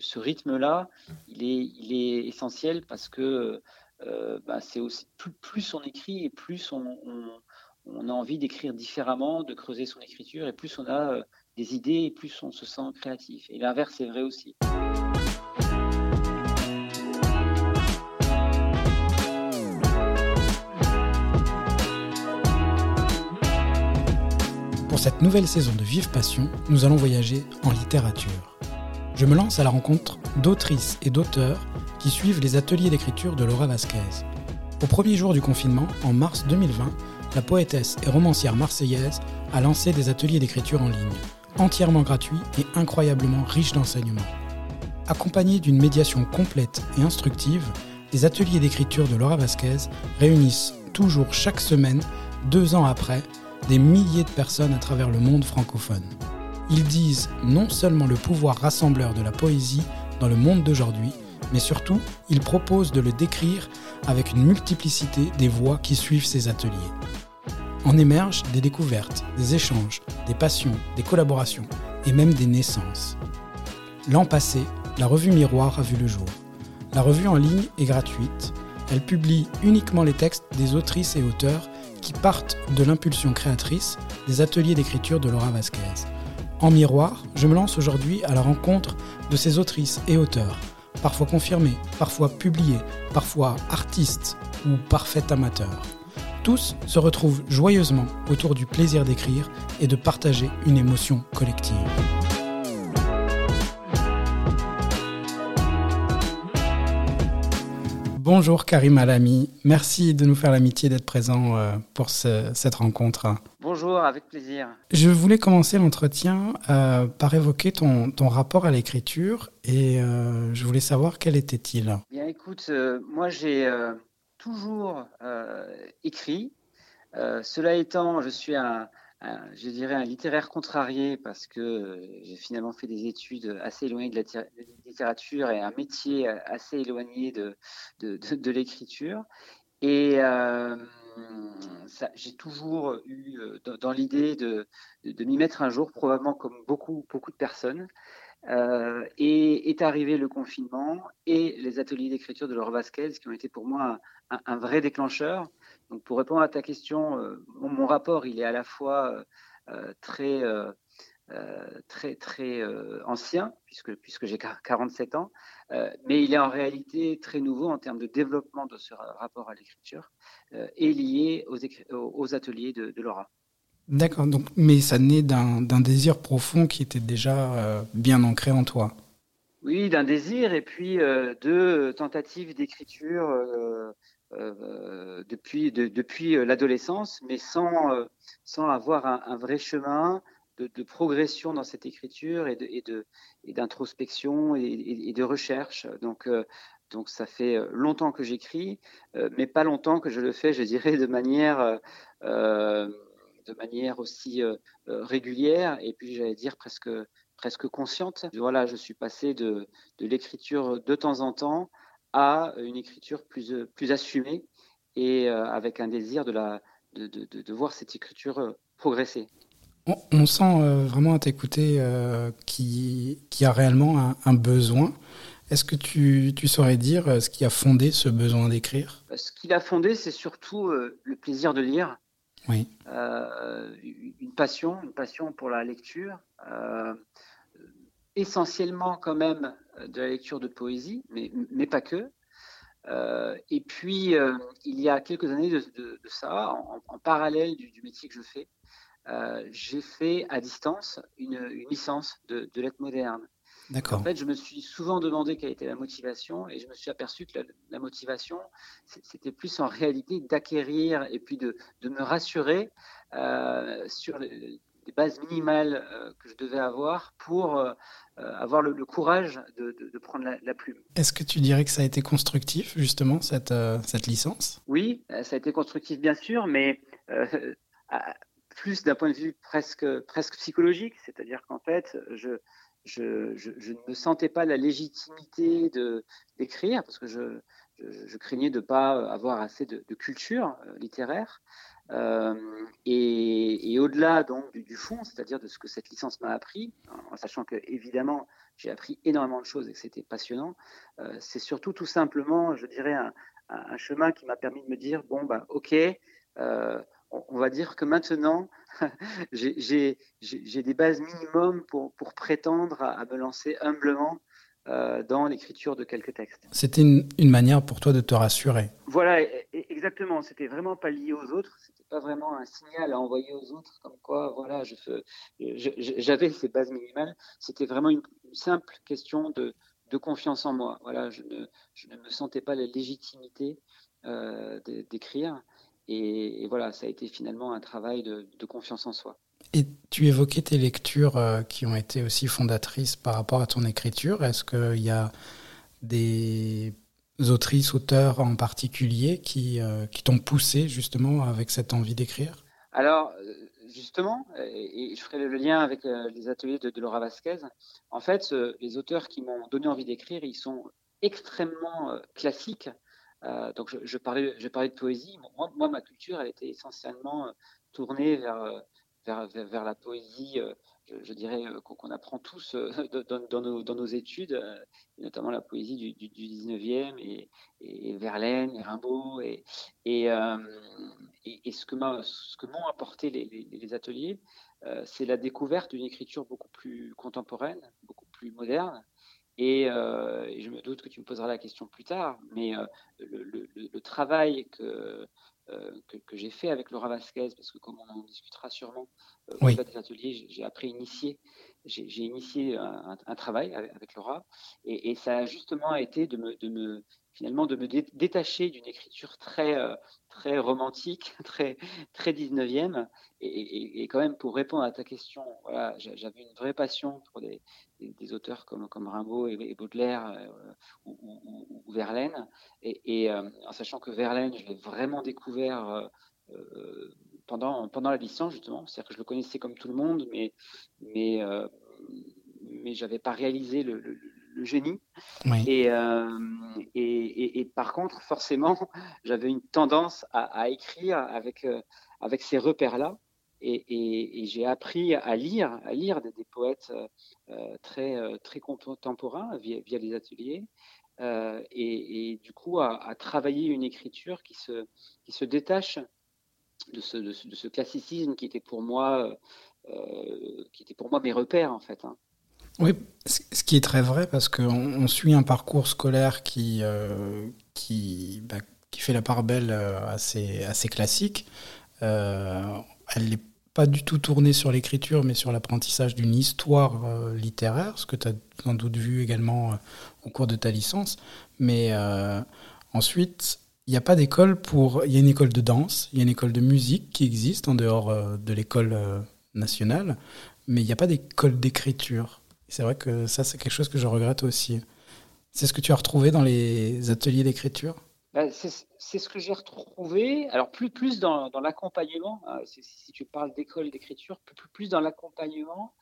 Ce rythme-là, il est, essentiel parce que bah, c'est aussi plus, on écrit et plus on, on a envie d'écrire différemment, de creuser son écriture, et plus on a des idées, et plus on se sent créatif. Et l'inverse est vrai aussi. Pour cette nouvelle saison de Vive Passion, nous allons voyager en littérature. Je me lance à la rencontre d'autrices et d'auteurs qui suivent les ateliers d'écriture de Laura Vasquez. Au premier jour du confinement, en mars 2020, la poétesse et romancière marseillaise a lancé des ateliers d'écriture en ligne, entièrement gratuits et incroyablement riches d'enseignements. Accompagnés d'une médiation complète et instructive, les ateliers d'écriture de Laura Vasquez réunissent toujours chaque semaine, deux ans après, des milliers de personnes à travers le monde francophone. Ils disent non seulement le pouvoir rassembleur de la poésie dans le monde d'aujourd'hui, mais surtout, ils proposent de le décrire avec une multiplicité des voix qui suivent ces ateliers. En émergent des découvertes, des échanges, des passions, des collaborations et même des naissances. L'an passé, la revue Miroir a vu le jour. La revue en ligne est gratuite. Elle publie uniquement les textes des autrices et auteurs qui partent de l'impulsion créatrice des ateliers d'écriture de Laura Vasquez. En miroir, je me lance aujourd'hui à la rencontre de ces autrices et auteurs, parfois confirmés, parfois publiés, parfois artistes ou parfaits amateurs. Tous se retrouvent joyeusement autour du plaisir d'écrire et de partager une émotion collective. Bonjour Karim Alami, merci de nous faire l'amitié d'être présent euh, pour cette rencontre. Bonjour, avec plaisir. Je voulais commencer l'entretien euh, par évoquer ton, rapport à l'écriture et euh, je voulais savoir quel était-il. Bien écoute, moi j'ai toujours écrit. cela étant, je suis un, je dirais un littéraire contrarié parce que euh, j'ai finalement fait des études assez éloignées de la littérature et un métier assez éloigné de, l'écriture. Et euh, j'ai toujours eu euh, dans, l'idée de, m'y mettre un jour, probablement comme beaucoup, beaucoup de personnes. et est arrivé le confinement et les ateliers d'écriture de Laure Vasquez qui ont été pour moi un vrai déclencheur donc pour répondre à ta question, euh, mon, rapport, il est à la fois euh, euh, très, très, très ancien, puisque, puisque j'ai 47 ans, mais il est en réalité très nouveau en termes de développement de ce rapport à l'écriture et lié aux, aux ateliers de, Laura. D'accord, donc, mais ça naît d'un désir profond qui était déjà bien ancré en toi. Oui, d'un désir et puis de tentatives d'écriture euh, depuis, euh, l'adolescence, mais sans, euh, avoir un, vrai chemin de, progression dans cette écriture et, d'introspection et, de recherche. Donc, ça fait longtemps que j'écris, mais pas longtemps que je le fais, je dirais, de manière, aussi régulière et puis j'allais dire presque, consciente. Voilà, je suis passé de l'écriture de temps en temps à une écriture plus, euh, plus assumée et euh, avec un désir de, la, de, de, de voir cette écriture euh, progresser. On, sent vraiment à t'écouter qui, qui a réellement un, besoin. Est-ce que tu, tu, saurais dire ce qui a fondé ce besoin d'écrire? Ce qui l'a fondé, c'est surtout le plaisir de lire. Oui. une passion, une passion pour la lecture. essentiellement quand même de la lecture de poésie, mais, mais pas que. Euh, et puis, euh, il y a quelques années de, ça, en, parallèle du, métier que je fais, euh, j'ai fait à distance une, licence de, lettres modernes. D'accord. En fait, je me suis souvent demandé quelle était la motivation et je me suis aperçu que la, motivation, c'était plus en réalité d'acquérir et puis de, de me rassurer sur les, les bases minimales que je devais avoir pour euh, avoir le, courage de, prendre la, plume. Est-ce que tu dirais que ça a été constructif, justement, cette, euh, cette licence? Oui, euh, ça a été constructif, bien sûr, mais plus d'un point de vue presque, presque psychologique, c'est-à-dire qu'en fait, je, je, je, ne me sentais pas la légitimité d'écrire, parce que je, je, craignais de ne pas avoir assez de, culture littéraire. et, au-delà donc du, fond, c'est-à-dire de ce que cette licence m'a appris, en sachant que évidemment j'ai appris énormément de choses et que c'était passionnant, c'est surtout tout simplement, je dirais, un, chemin qui m'a permis de me dire bon bah ok, on va dire que maintenant, j'ai des bases minimum pour prétendre à, me lancer humblement euh, dans l'écriture de quelques textes. C'était une, une, manière pour toi de te rassurer. Voilà, e, e, exactement. C'était vraiment pas lié aux autres. C'était pas vraiment un signal à envoyer aux autres, comme quoi, voilà, j'avais ces bases minimales. C'était vraiment une, simple question de, de, confiance en moi. Voilà, je ne, je ne me sentais pas la légitimité euh, d'écrire. Et, voilà, ça a été finalement un travail de, confiance en soi. Et tu évoquais tes lectures euh, qui ont été aussi fondatrices par rapport à ton écriture. Est-ce qu'il y a des autrices, auteurs en particulier qui, euh, t'ont poussé justement avec cette envie d'écrire? Alors, justement, et je ferai le lien avec euh, les ateliers de, Laura Vasquez, en fait, les auteurs qui m'ont donné envie d'écrire, ils sont extrêmement classiques euh, donc, je, parlais, je parlais de poésie. moi, ma culture, elle était essentiellement euh, tournée vers, euh, vers, la poésie, je, dirais, qu'on apprend tous dans, dans, nos, études, notamment la poésie du, du, 19e et, Verlaine, et Rimbaud. Et, et, et ce que m'ont apporté les, ateliers, c'est la découverte d'une écriture beaucoup plus contemporaine, beaucoup plus moderne. Euh, et, je me doute que tu me poseras la question plus tard, mais euh, le, travail que, euh, que, j'ai fait avec Laura Vasquez, parce que comme on en discutera sûrement au des ateliers, j'ai après initié, j'ai initié un, travail avec, Laura, et, ça a justement été de me, de me finalement de me détacher d'une écriture très, très romantique, très, très 19e. Et, quand même, pour répondre à ta question, voilà, j'avais une vraie passion pour des, des, auteurs comme, comme Rimbaud et, Baudelaire euh, ou, Verlaine. Et, euh, en sachant que Verlaine, je l'ai vraiment découvert euh, pendant, pendant la licence, justement. C'est-à-dire que je le connaissais comme tout le monde, mais, mais, mais je n'avais pas réalisé le génie. Euh, et, et, par contre, forcément, j'avais une tendance à, écrire avec, euh, avec ces repères-là. Et, j'ai appris à lire, à lire des, poètes euh, très, très contemporains via, via les ateliers. et, du coup, à, travailler une écriture qui se, qui se détache de ce, de ce, classicisme qui était pour moi, qui était pour moi mes repères en fait. Hein. Oui, ce qui est très vrai parce qu'on on suit un parcours scolaire qui, euh, bah, fait la part belle euh, assez, assez classique. Euh, elle n'est pas du tout tournée sur l'écriture, mais sur l'apprentissage d'une histoire littéraire, ce que tu as sans doute vu également au cours de ta licence. Mais ensuite, il n'y a pas d'école pour. Il y a une école de danse, il y a une école de musique qui existe en dehors de l'école nationale, mais il n'y a pas d'école d'écriture. C'est vrai que ça, c'est quelque chose que je regrette aussi. C'est ce que tu as retrouvé dans les ateliers d'écriture? Bah, C'est ce que j'ai retrouvé, alors plus, plus dans, dans l'accompagnement, hein, si tu parles d'école d'écriture, plus, plus dans l'accompagnement,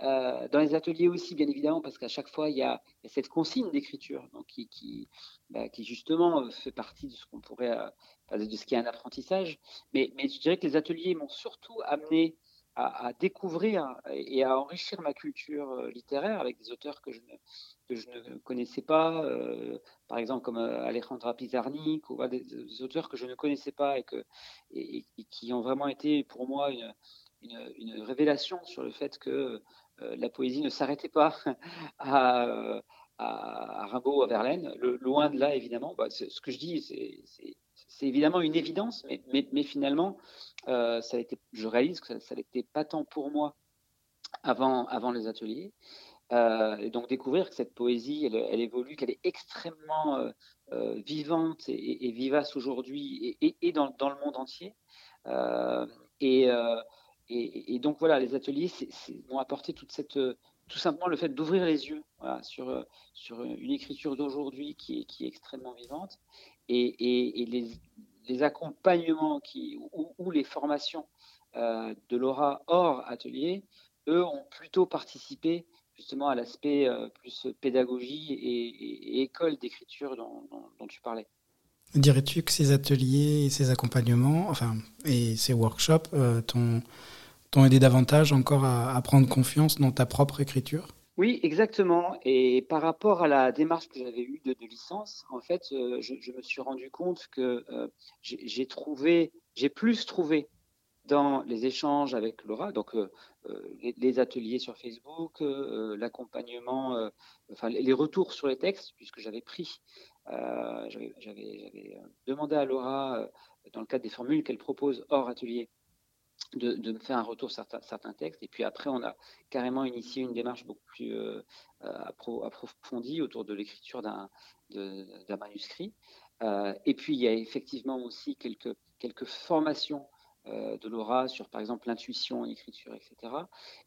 euh, dans les ateliers aussi, bien évidemment, parce qu'à chaque fois, il y, a, cette consigne d'écriture qui, qui, bah, qui, justement fait partie de ce qu'on pourrait, euh, de ce qui est un apprentissage. Mais, mais je dirais que les ateliers m'ont surtout amené à, découvrir et à enrichir ma culture euh, littéraire avec des auteurs que je ne, connaissais pas, euh, par exemple comme euh, Alejandra Pizarnik, ou des, auteurs que je ne connaissais pas et, qui ont vraiment été pour moi une, révélation sur le fait que la poésie ne s'arrêtait pas à, à, Rimbaud ou à Verlaine. Loin de là, évidemment. Bah, ce que je dis, c'est c'est évidemment une évidence, mais, finalement, euh, ça a été, je réalise que ça n'était pas tant pour moi avant, les ateliers. Euh, et donc découvrir que cette poésie, elle, évolue, qu'elle est extrêmement euh, vivante et, vivace aujourd'hui et, dans, le monde entier. Et, donc voilà, les ateliers m'ont apporté toute cette, tout simplement le fait d'ouvrir les yeux sur, une écriture d'aujourd'hui qui est extrêmement vivante et, les, accompagnements ou, les formations euh, de Laura hors atelier, eux ont plutôt participé justement à l'aspect euh, plus pédagogie et, école d'écriture dont, tu parlais. Dirais-tu que ces ateliers et ces accompagnements, enfin, et ces workshops t'ont aidé davantage encore à prendre confiance dans ta propre écriture? Oui, exactement. Et par rapport à la démarche que j'avais eue de, licence, en fait, euh, je, me suis rendu compte que euh, j'ai trouvé, j'ai plus trouvé dans les échanges avec Laura, donc euh, les, ateliers sur Facebook, l'accompagnement, enfin les retours sur les textes, puisque j'avais pris, j'avais demandé à Laura, dans le cadre des formules qu'elle propose hors atelier, de, faire un retour sur certains, textes. Et puis après, on a carrément initié une démarche beaucoup plus euh, approfondie autour de l'écriture d'un manuscrit. Euh, et puis, il y a effectivement aussi quelques, quelques formations euh, de Laura sur, par exemple, l'intuition, l'écriture, etc.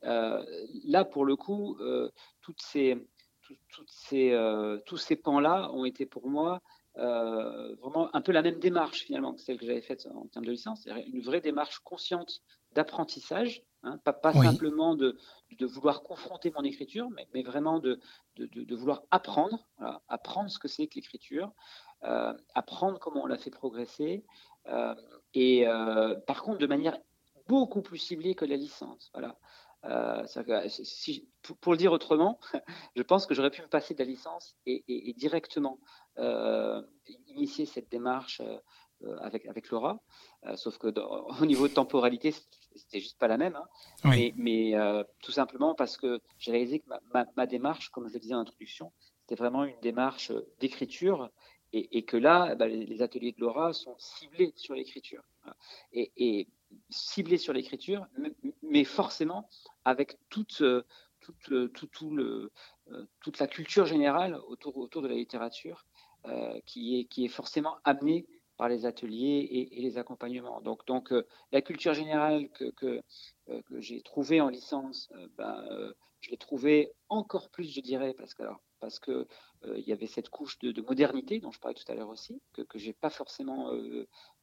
là, pour le coup, toutes ces, ces, tous ces pans-là ont été pour moi euh, vraiment un peu la même démarche finalement que celle que j'avais faite en termes de licence, c'est-à-dire une vraie démarche consciente d'apprentissage, hein, pas, pas simplement de, de, vouloir confronter mon écriture, mais, mais vraiment de, de, de, vouloir apprendre, apprendre ce que c'est que l'écriture, euh, apprendre comment on la fait progresser, euh, et par contre de manière beaucoup plus ciblée que la licence. Voilà. Euh, si, pour, le dire autrement, je pense que j'aurais pu me passer de la licence et, directement initier cette démarche euh, avec, avec Laura, sauf que au niveau de temporalité, c'était juste pas la même. Hein. Mais, tout simplement parce que j'ai réalisé que ma, démarche, comme je le disais en introduction, c'était vraiment une démarche d'écriture et, que là, bah, les, ateliers de Laura sont ciblés sur l'écriture. Et, et, ciblés sur l'écriture, mais forcément avec toute, euh, toute, euh, tout, tout le, euh, toute la culture générale autour, autour de la littérature qui, est, qui est forcément amenée par les ateliers et, les accompagnements. Donc, donc la culture générale que, que, que j'ai trouvée en licence, ben, je l'ai trouvée encore plus, je dirais, parce que, alors, parce que il y avait cette couche de, modernité dont je parlais tout à l'heure aussi, que, que j'ai pas forcément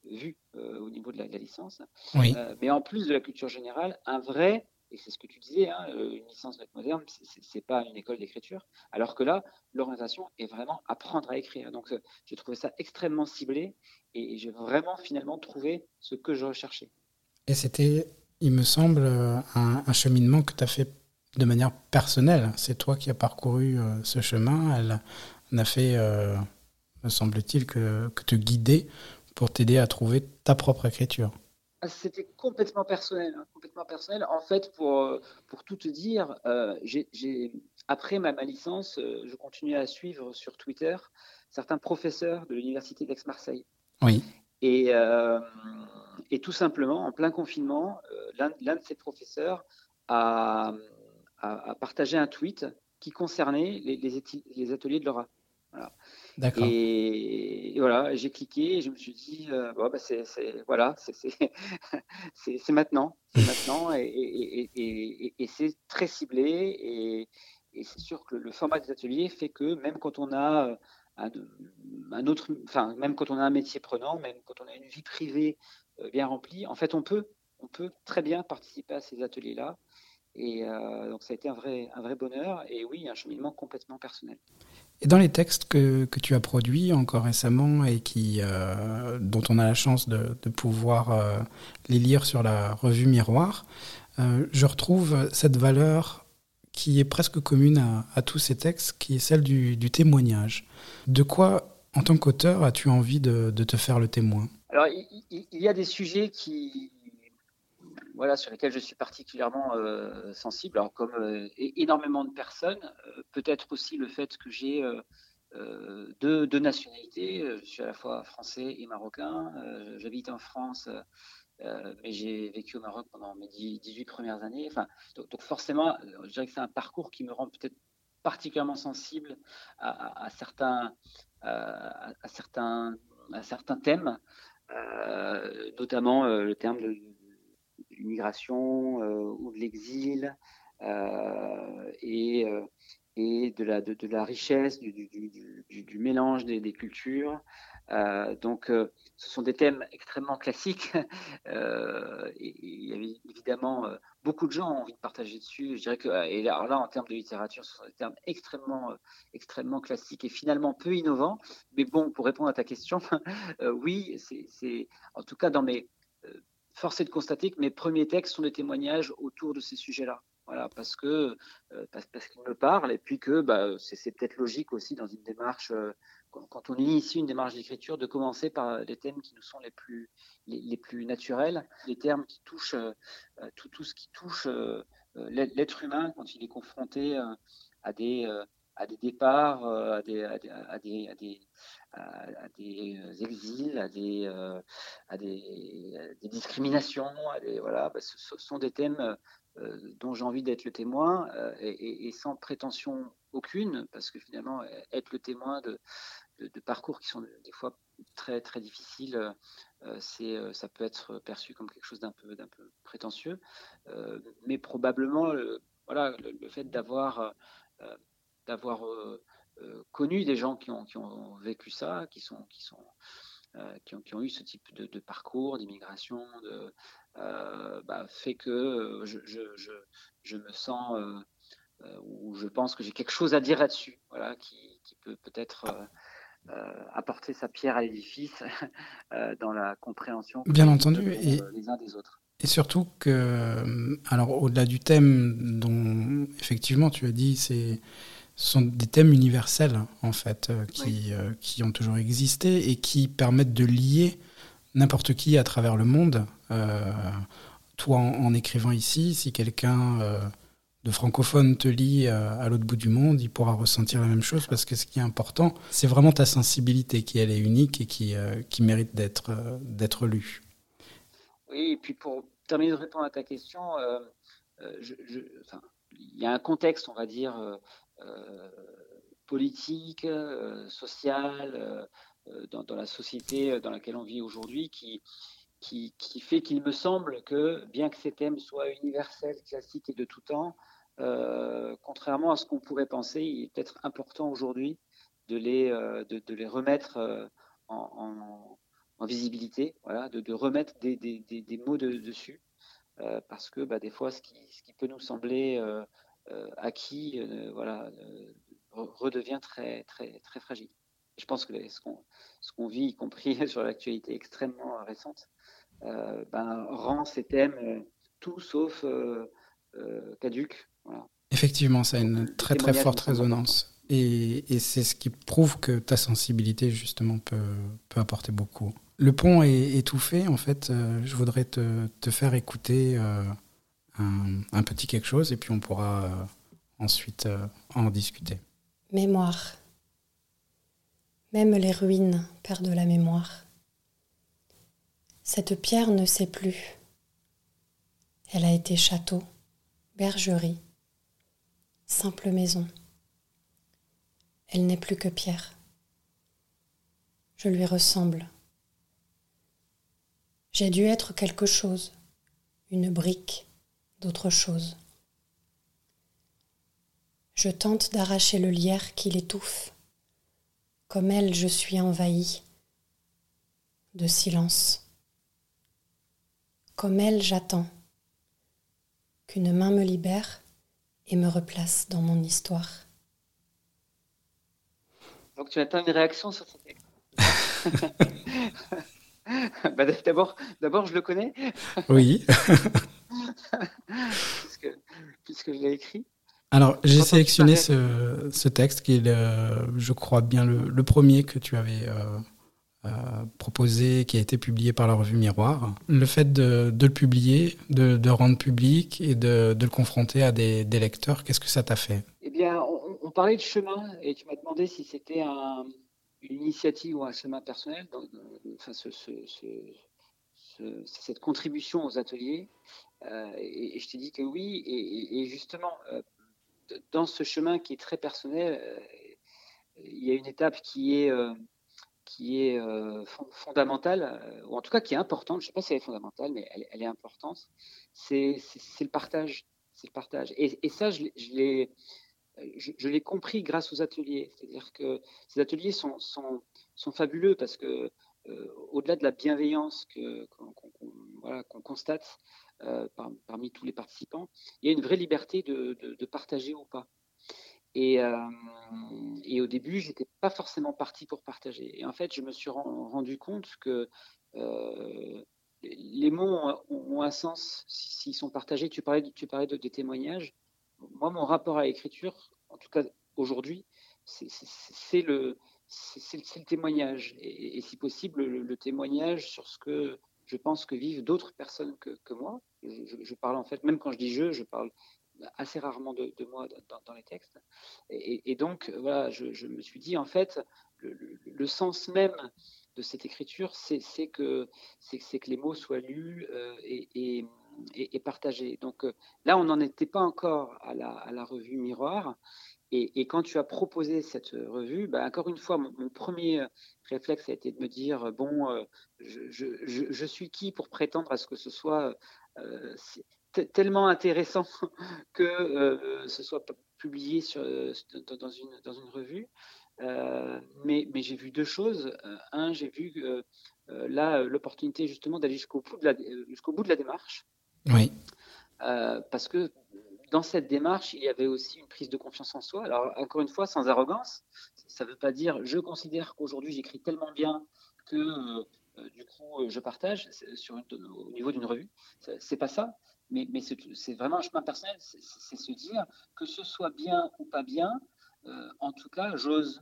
vu au niveau de la, de la licence. Oui. mais en plus de la culture générale, un vrai et c'est ce que tu disais, hein, euh, une licence d'être moderne, c'est pas une école d'écriture. Alors que là, l'orientation est vraiment apprendre à écrire. Donc, euh, j'ai trouvé ça extrêmement ciblé et, j'ai vraiment finalement trouvé ce que je recherchais. Et c'était, il me semble, euh, un, cheminement que tu as fait de manière personnelle. C'est toi qui as parcouru ce chemin. Elle n'a fait, me semble-t-il, que, que te guider pour t'aider à trouver ta propre écriture. Ah, c'était complètement personnel, hein, complètement personnel. En fait, pour, euh, pour tout te dire, euh, j'ai, après ma, ma licence, euh, je continuais à suivre sur Twitter certains professeurs de l'université d'Aix-Marseille. Oui. Et, et tout simplement, en plein confinement, l'un, de ces professeurs a, a, partagé un tweet qui concernait les, les, les ateliers de Laura. Voilà. Et, voilà, j'ai cliqué et je me suis dit, euh, bah, c'est, voilà, c'est, maintenant, maintenant et, c'est très ciblé et, c'est sûr que le format des ateliers fait que même quand on a euh, un, un, autre, enfin même quand on a un métier prenant, même quand on a une vie privée euh, bien remplie, en fait on peut, on peut très bien participer à ces ateliers-là. Et donc ça a été un vrai, un vrai bonheur et oui, un cheminement complètement personnel. Et dans les textes que, que, tu as produits encore récemment et qui, euh, dont on a la chance de, de pouvoir euh, les lire sur la revue Miroir, euh, je retrouve cette valeur qui est presque commune à, tous ces textes, qui est celle du, témoignage. De quoi, en tant qu'auteur, as-tu envie de, de, te faire le témoin? Alors, il, y a des sujets qui, voilà, sur lesquels je suis particulièrement euh, sensible. Alors, comme euh, énormément de personnes, euh, peut-être aussi le fait que j'ai deux, nationalités. Je suis à la fois français et marocain. J'habite en France, mais j'ai vécu au Maroc pendant mes 18 premières années. Donc, forcément, je dirais que c'est un parcours qui me rend peut-être particulièrement sensible à, certains, à, certains, à certains thèmes, notamment le terme de l'immigration euh, ou de l'exil. Euh, et, euh, et de la, de, la richesse, du, du, mélange des, des cultures. Euh, donc, euh, ce sont des thèmes extrêmement classiques. Euh, il y avait évidemment beaucoup de gens ont envie de partager dessus. Je dirais que, et alors là, en termes de littérature, ce sont des termes extrêmement, extrêmement classiques et finalement peu innovants. Mais bon, pour répondre à ta question, oui, c'est en tout cas dans mes force est de constater que mes premiers textes sont des témoignages autour de ces sujets-là. Voilà, parce que parce, parce qu'ils me parlent et puis que bah, c'est peut-être logique aussi dans une démarche quand on initie une démarche d'écriture, de commencer par les thèmes qui nous sont les plus, les, plus naturels, les termes qui touchent euh, tout, tout, ce qui touche euh, l'être humain quand il est confronté euh, à des, à des départs, à des, à des, des, exils, à des, à des, discriminations, voilà, bah, ce sont des thèmes dont j'ai envie d'être le témoin et, sans prétention aucune, parce que finalement, être le témoin de, parcours qui sont des fois très très difficiles, euh, euh, ça peut être perçu comme quelque chose d'un peu prétentieux, euh, mais probablement voilà le, fait d'avoir d'avoir connu des gens qui ont, qui ont vécu ça, qui sont qui sont qui ont, qui, ont, eu ce type de, parcours d'immigration, de, bah, fait que je, je, je, me sens ou je pense que j'ai quelque chose à dire là-dessus, voilà, qui, qui peut peut-être euh, apporter sa pierre à l'édifice euh, dans la compréhension Bien entendu. Et, les uns des autres. Et surtout que, alors au-delà du thème dont effectivement tu as dit, c'est ce sont des thèmes universels en fait euh, qui, qui ont toujours existé et qui permettent de lier n'importe qui à travers le monde. toi, en, écrivant ici, si quelqu'un de francophone te lit euh, à l'autre bout du monde, il pourra ressentir la même chose parce que ce qui est important, c'est vraiment ta sensibilité qui elle est unique et qui, euh, qui mérite d'être euh, d'être lue. Oui, et puis pour terminer de répondre à ta question, il y a un contexte, on va dire, politique, social, dans, dans, la société dans laquelle on vit aujourd'hui qui, qui, fait qu'il me semble que, bien que ces thèmes soient universels, classiques et de tout temps, euh, contrairement à ce qu'on pourrait penser, il est peut-être important aujourd'hui de euh, de, les remettre euh, en, visibilité, voilà, de, remettre des, des, des, mots dessus, parce que bah, des fois, ce qui, ce qui, peut nous sembler acquis, voilà, redevient très, très, très fragile. Je pense que ce qu'on qu'on vit, y compris sur l'actualité extrêmement récente, ben, rend ces thèmes tout sauf caduques Effectivement, ça a une très très forte résonance. Et, c'est ce qui prouve que ta sensibilité, justement, peut, peut apporter beaucoup. Le pont est étouffé, en fait. Euh, je voudrais te, te faire écouter euh, un, petit quelque chose et puis on pourra euh, ensuite en discuter. Mémoire. Même les ruines perdent la mémoire. Cette pierre ne sait plus. Elle a été château, bergerie, simple maison. Elle n'est plus que pierre. Je lui ressemble. J'ai dû être quelque chose, une brique d'autre chose. Je tente d'arracher le lierre qui l'étouffe. Comme elle, je suis envahi de silence. Comme elle, j'attends qu'une main me libère et me replace dans mon histoire. Donc tu attends une réaction sur ce texte bah, D'abord, d'abord, je le connais. Oui. puisque, je l'ai écrit. Alors, j'ai sélectionné ce, texte qui est, je crois bien, le, premier que tu avais euh, euh, proposé, qui a été publié par la revue Miroir. Le fait de, le publier, de, de, rendre public et de, le confronter à des, lecteurs, qu'est-ce que ça t'a fait? Eh bien, on, parlait de chemin et tu m'as demandé si c'était une initiative ou un chemin personnel, donc, cette contribution aux ateliers. Euh, et, je t'ai dit que oui, et, justement, euh, dans ce chemin qui est très personnel, il y a une étape qui est qui est euh, fondamentale, euh, ou en tout cas qui est importante, je ne sais pas si elle est fondamentale, mais elle, est importante, c'est le partage. C'est le partage. Et, ça, je, l'ai je, l'ai compris grâce aux ateliers. C'est-à-dire que ces ateliers sont, sont fabuleux parce que au-delà de la bienveillance qu'on constate parmi tous les participants, il y a une vraie liberté de, de partager ou pas. Et, euh, et, au début, j'étais pas forcément parti pour partager. Et en fait, je me suis rendu compte que euh, les mots ont, un sens s'ils sont partagés. Tu parlais, tu parlais de, des témoignages. Moi, mon rapport à l'écriture, en tout cas aujourd'hui, c'est le, le témoignage. Et, si possible, le, témoignage sur ce que je pense que vivent d'autres personnes que, moi. Je, parle en fait, même quand je dis je, je parle assez rarement de, moi dans, les textes. Et, donc, voilà, je, me suis dit, en fait, le, sens même de cette écriture, c'est que, que les mots soient lus euh, et, et, partagés. Donc euh, là, on n'en était pas encore à la revue Miroir. Et, quand tu as proposé cette revue, bah, encore une fois, mon, premier réflexe a été de me dire bon, euh, je, je, suis qui pour prétendre à ce que ce soit tellement intéressant que euh, ce soit publié sur, euh, dans, une, dans une revue. Euh, mais, mais j'ai vu deux choses. un, j'ai vu là l'opportunité justement d'aller jusqu'au bout, de la, jusqu'au bout de la démarche. Oui. parce que dans cette démarche, il y avait aussi une prise de confiance en soi. Alors, encore une fois, sans arrogance, ça ne veut pas dire je considère qu'aujourd'hui j'écris tellement bien que du coup je partage au niveau d'une revue. C'est pas ça mais, c'est vraiment un chemin personnel, c'est se dire que ce soit bien ou pas bien, euh, en tout cas, j'ose.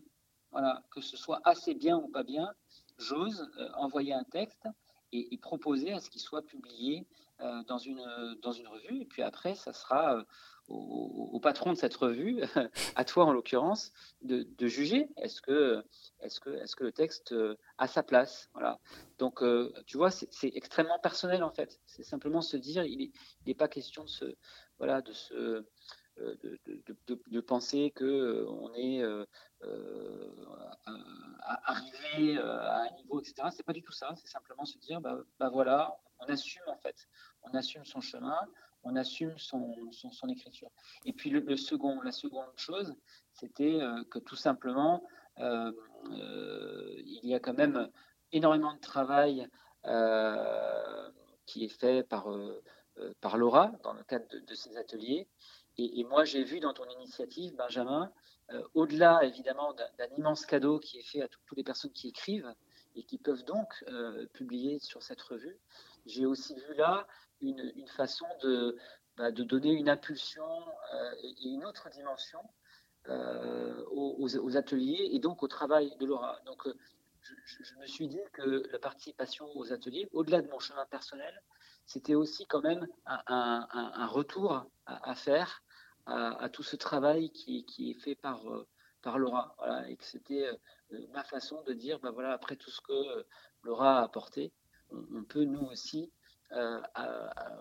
Voilà, que ce soit assez bien ou pas bien, j'ose euh, envoyer un texte et, proposer à ce qu'il soit publié euh, dans, une, dans une revue. Et puis après, ça sera au, patron de cette revue, à toi en l'occurrence, de, juger est-ce que, est que, est que le texte euh, a sa place. Voilà. Donc, euh, tu vois, c'est extrêmement personnel en fait. C'est simplement se dire, il n'est pas question de se, voilà, de se, euh, de, penser que on est arrivé à un niveau, etc. C'est pas du tout ça. C'est simplement se dire, bah, bah, voilà, on assume en fait, on assume son chemin, on assume son, écriture. Et puis le, second, la seconde chose, c'était euh, que tout simplement, euh, euh, il y a quand même énormément de travail qui est fait par, par Laura dans le cadre de, ces ateliers. Et, moi, j'ai vu dans ton initiative, Benjamin, au-delà évidemment d'un immense cadeau qui est fait à toutes les personnes qui écrivent et qui peuvent donc publier sur cette revue, j'ai aussi vu là une, façon de, bah, de, donner une impulsion euh, et une autre dimension euh, aux, ateliers et donc au travail de Laura. Donc, euh, je, me suis dit que la participation aux ateliers, au-delà de mon chemin personnel, c'était aussi quand même un, retour à, faire à, tout ce travail qui, est fait par, par Laura. Et que c'était ma façon de dire, bah voilà, après tout ce que Laura a apporté, on peut nous aussi euh,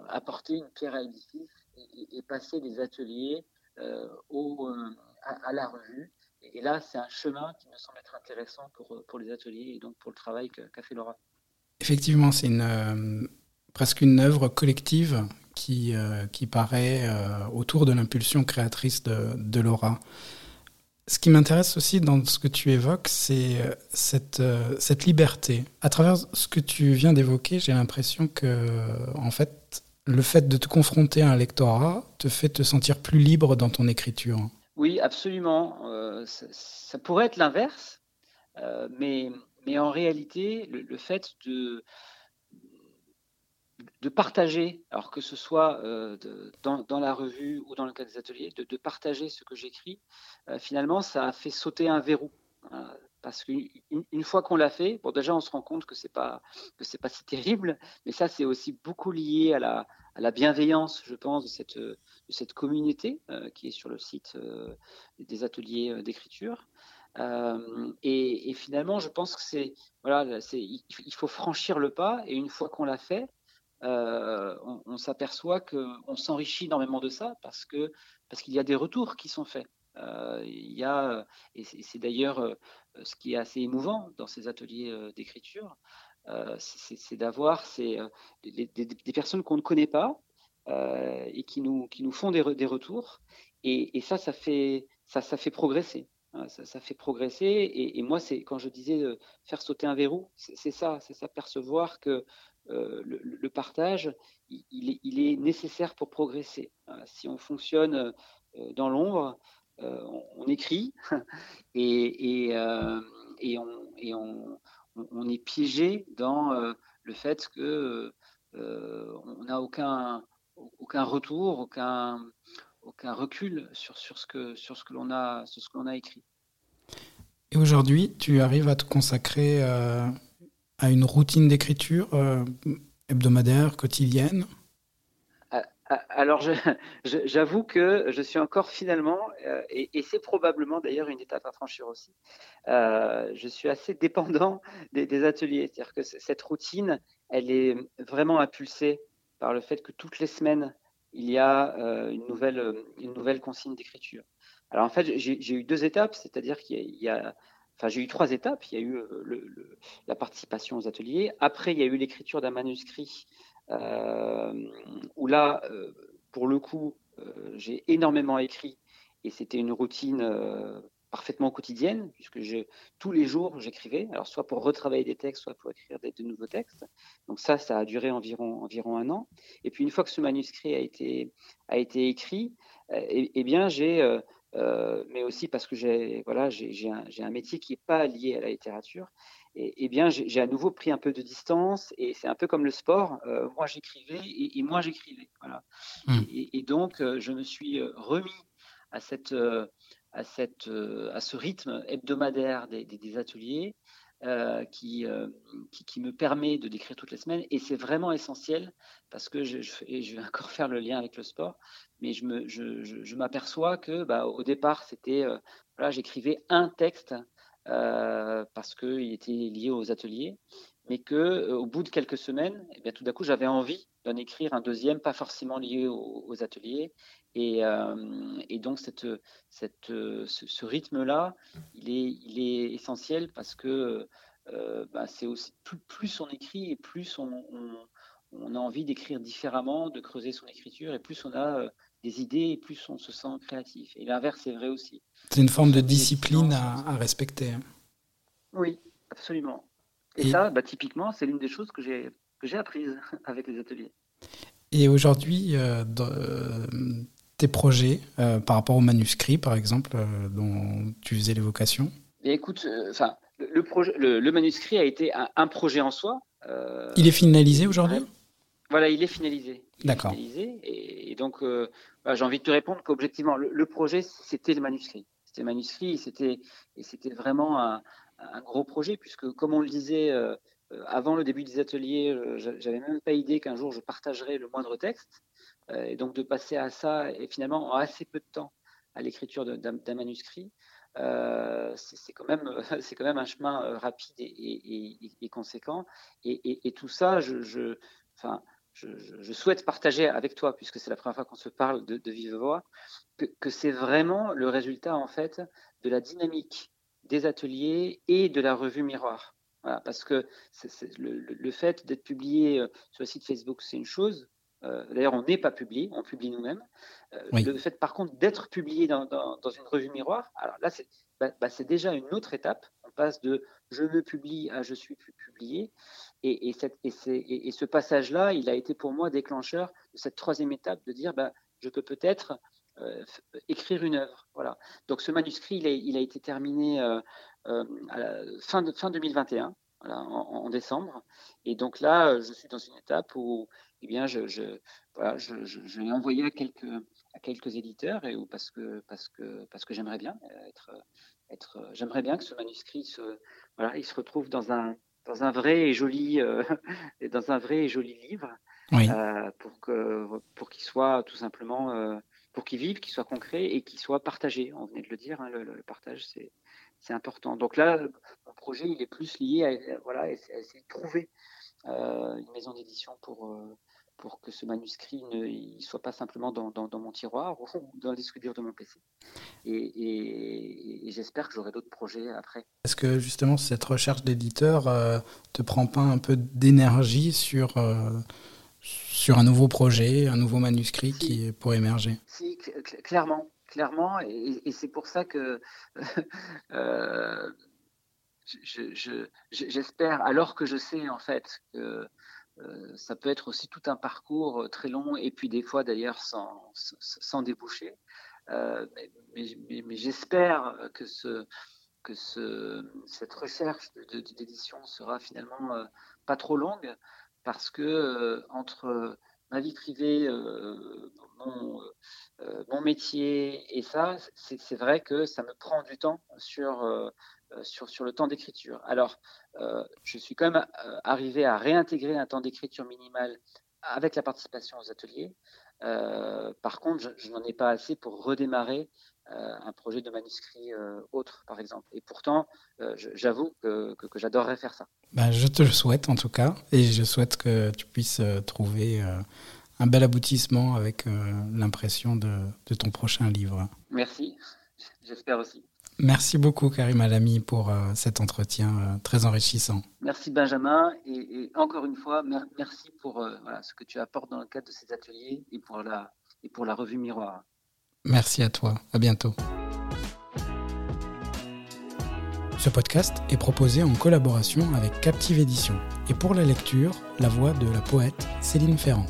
apporter une pierre à l'édifice et, passer des ateliers euh, au, euh, à, la revue. Et, là, c'est un chemin qui me semble être intéressant pour, pour les ateliers et donc pour le travail qu'a fait Laura. Effectivement, c'est une, presque une œuvre collective qui, qui paraît autour de l'impulsion créatrice de, Laura. Ce qui m'intéresse aussi dans ce que tu évoques, c'est euh, cette, euh, liberté. À travers ce que tu viens d'évoquer, j'ai l'impression que, en fait, le fait de te confronter à un lectorat te fait te sentir plus libre dans ton écriture. Oui, absolument. Euh, ça, pourrait être l'inverse, mais, mais en réalité, le fait de, de partager, alors que ce soit euh, dans, la revue ou dans le cadre des ateliers, de, partager ce que j'écris, euh, finalement, ça a fait sauter un verrou. parce qu'une une fois qu'on l'a fait, bon, déjà, on se rend compte que c'est pas pas si terrible, mais ça, c'est aussi beaucoup lié à la, à la bienveillance, je pense, de cette, de cette communauté euh, qui est sur le site des ateliers d'écriture. Et, finalement, je pense que c'est voilà, il faut franchir le pas, et une fois qu'on l'a fait, euh, on, s'aperçoit qu'on s'enrichit énormément de ça parce que parce qu'il y a des retours qui sont faits. Euh, il y a, et c'est d'ailleurs euh, ce qui est assez émouvant dans ces ateliers d'écriture, c'est d'avoir des, des, personnes qu'on ne connaît pas et qui nous, qui nous font des, des retours. Et, ça, ça fait, ça, ça fait progresser. Hein, ça, fait progresser. Et, moi, c'est quand je disais faire sauter un verrou, c'est ça, c'est s'apercevoir que le, partage, il, est, nécessaire pour progresser. Si on fonctionne dans l'ombre, on, écrit et, on, est piégé dans le fait que on n'a aucun, retour, aucun, recul sur, ce que, l'on a, écrit. Et aujourd'hui, tu arrives à te consacrer euh, à une routine d'écriture euh, hebdomadaire, quotidienne ah, ah, alors, j'avoue que je suis encore finalement, euh, et, c'est probablement d'ailleurs une étape à franchir aussi, je suis assez dépendant des, ateliers. C'est-à-dire que cette routine, elle est vraiment impulsée par le fait que toutes les semaines, il y a euh, une, nouvelle, euh, une nouvelle consigne d'écriture. Alors en fait, j'ai eu deux étapes, c'est-à-dire qu'il y, a, enfin j'ai eu trois étapes. Il y a eu euh, la participation aux ateliers. Après, il y a eu l'écriture d'un manuscrit où là, pour le coup, j'ai énormément écrit et c'était une routine parfaitement quotidienne, puisque tous les jours j'écrivais, alors soit pour retravailler des textes, soit pour écrire de nouveaux textes. Donc ça, ça a duré environ, environ un an. Et puis une fois que ce manuscrit a été, a été écrit, eh, eh bien j'ai, euh, euh, mais aussi parce que j'ai voilà, j'ai un, un, métier qui n'est pas lié à la littérature, et, bien j'ai à nouveau pris un peu de distance, et c'est un peu comme le sport, euh, moi j'écrivais et, moi j'écrivais. Voilà. Mmh. Et, et, donc je me suis remis à cette à, cette, euh, à ce rythme hebdomadaire des, des, ateliers euh, qui, euh, qui, me permet de décrire toutes les semaines. Et c'est vraiment essentiel parce que je, et je vais encore faire le lien avec le sport, mais je, me, je, m'aperçois que bah, au départ, c'était voilà, j'écrivais un texte parce qu'il était lié aux ateliers, mais que au bout de quelques semaines, eh bien, tout d'un coup, j'avais envie d'en écrire un deuxième, pas forcément lié aux ateliers, euh, et, donc, cette, cette, ce, rythme-là, il est, il est essentiel parce que euh, bah, c'est aussi plus, on écrit et plus on, on, a envie d'écrire différemment, de creuser son écriture, et plus on a euh, des idées, et plus on se sent créatif. Et l'inverse est vrai aussi. C'est une forme de discipline à, respecter. Hein. Oui, absolument. Et, ça, bah, typiquement, c'est l'une des choses que j'ai apprises avec les ateliers. Et aujourd'hui, tes projets euh, par rapport au manuscrit, par exemple, euh, dont tu faisais l'évocation? Écoute, euh, enfin, le, projet, le, manuscrit a été un, projet en soi. il est finalisé aujourd'hui? Voilà, il est finalisé. D'accord. Et, donc, bah, j'ai envie de te répondre qu'objectivement, le, projet, c'était le manuscrit. C'était le manuscrit, c'était, et c'était vraiment un, un, gros projet, puisque, comme on le disait avant le début des ateliers, j'avais même pas idée qu'un jour je partagerais le moindre texte. Euh, et donc de passer à ça et finalement en assez peu de temps à l'écriture d'un manuscrit, euh, c'est quand même quand même un chemin euh, rapide et, conséquent. Et, tout ça, je, enfin, je, souhaite partager avec toi, puisque c'est la première fois qu'on se parle de, vive voix, que, c'est vraiment le résultat en fait de la dynamique des ateliers et de la revue Miroir. Parce que le, fait d'être publié sur le site Facebook, c'est une chose. Euh, d'ailleurs, on n'est pas publié, on publie nous-mêmes. Euh, le fait, par contre, d'être publié dans, une revue miroir, alors là, bah, bah, c'est déjà une autre étape. On passe de je me publie à je suis publié. Et, ce passage-là, il a été pour moi déclencheur de cette troisième étape de dire bah, je peux peut-être euh, écrire une œuvre. Voilà. Donc ce manuscrit, il a, été terminé à fin, de, fin 2021. en, décembre. Et donc là, je suis dans une étape où eh bien, je, je, voilà, je, je, l'ai envoyé à quelques, à quelques éditeurs et, parce que, parce que, parce que j'aimerais bien être, être j'aimerais bien que ce manuscrit se, voilà, il se retrouve dans un, dans un vrai et joli, euh, dans un vrai et joli livre, euh, pour que, pour qu'il soit tout simplement, euh, pour qu'il vive, qu'il soit concret et qu'il soit partagé. On venait de le dire, hein, le, partage, c'est, important. Donc là, mon projet, il est plus lié à, voilà, à essayer de trouver une maison d'édition pour, pour que ce manuscrit ne soit pas simplement dans, mon tiroir ou dans le disque de mon PC. Et, j'espère que j'aurai d'autres projets après. Est-ce que justement cette recherche d'éditeur euh, te prend pas un peu d'énergie sur, euh, sur un nouveau projet, un nouveau manuscrit qui qui pour émerger Si, clairement. clairement, et, c'est pour ça que j'espère, alors que je sais en fait que ça peut être aussi tout un parcours très long et puis des fois d'ailleurs sans, sans, déboucher. mais, j'espère que, ce, que ce, cette recherche d'édition sera finalement pas trop longue parce que entre ma vie privée, mon, mon, métier et ça, c'est vrai que ça me prend du temps sur euh, sur, sur le temps d'écriture. Alors, euh, je suis quand même euh, arrivé à réintégrer un temps d'écriture minimal avec la participation aux ateliers. par contre, je, n'en ai pas assez pour redémarrer un projet de manuscrit autre, par exemple. Et pourtant, j'avoue que, que, j'adorerais faire ça. Ben, je te le souhaite en tout cas, et je souhaite que tu puisses trouver un bel aboutissement avec l'impression de, de ton prochain livre. Merci, j'espère aussi. Merci beaucoup Karim Alami pour euh, cet entretien euh, très enrichissant. Merci Benjamin et, encore une fois merci pour euh, ce que tu apportes dans le cadre de ces ateliers et pour la, et pour la revue Miroir. Merci à toi, à bientôt. Ce podcast est proposé en collaboration avec Captive Édition et pour la lecture, la voix de la poète Céline Ferrand.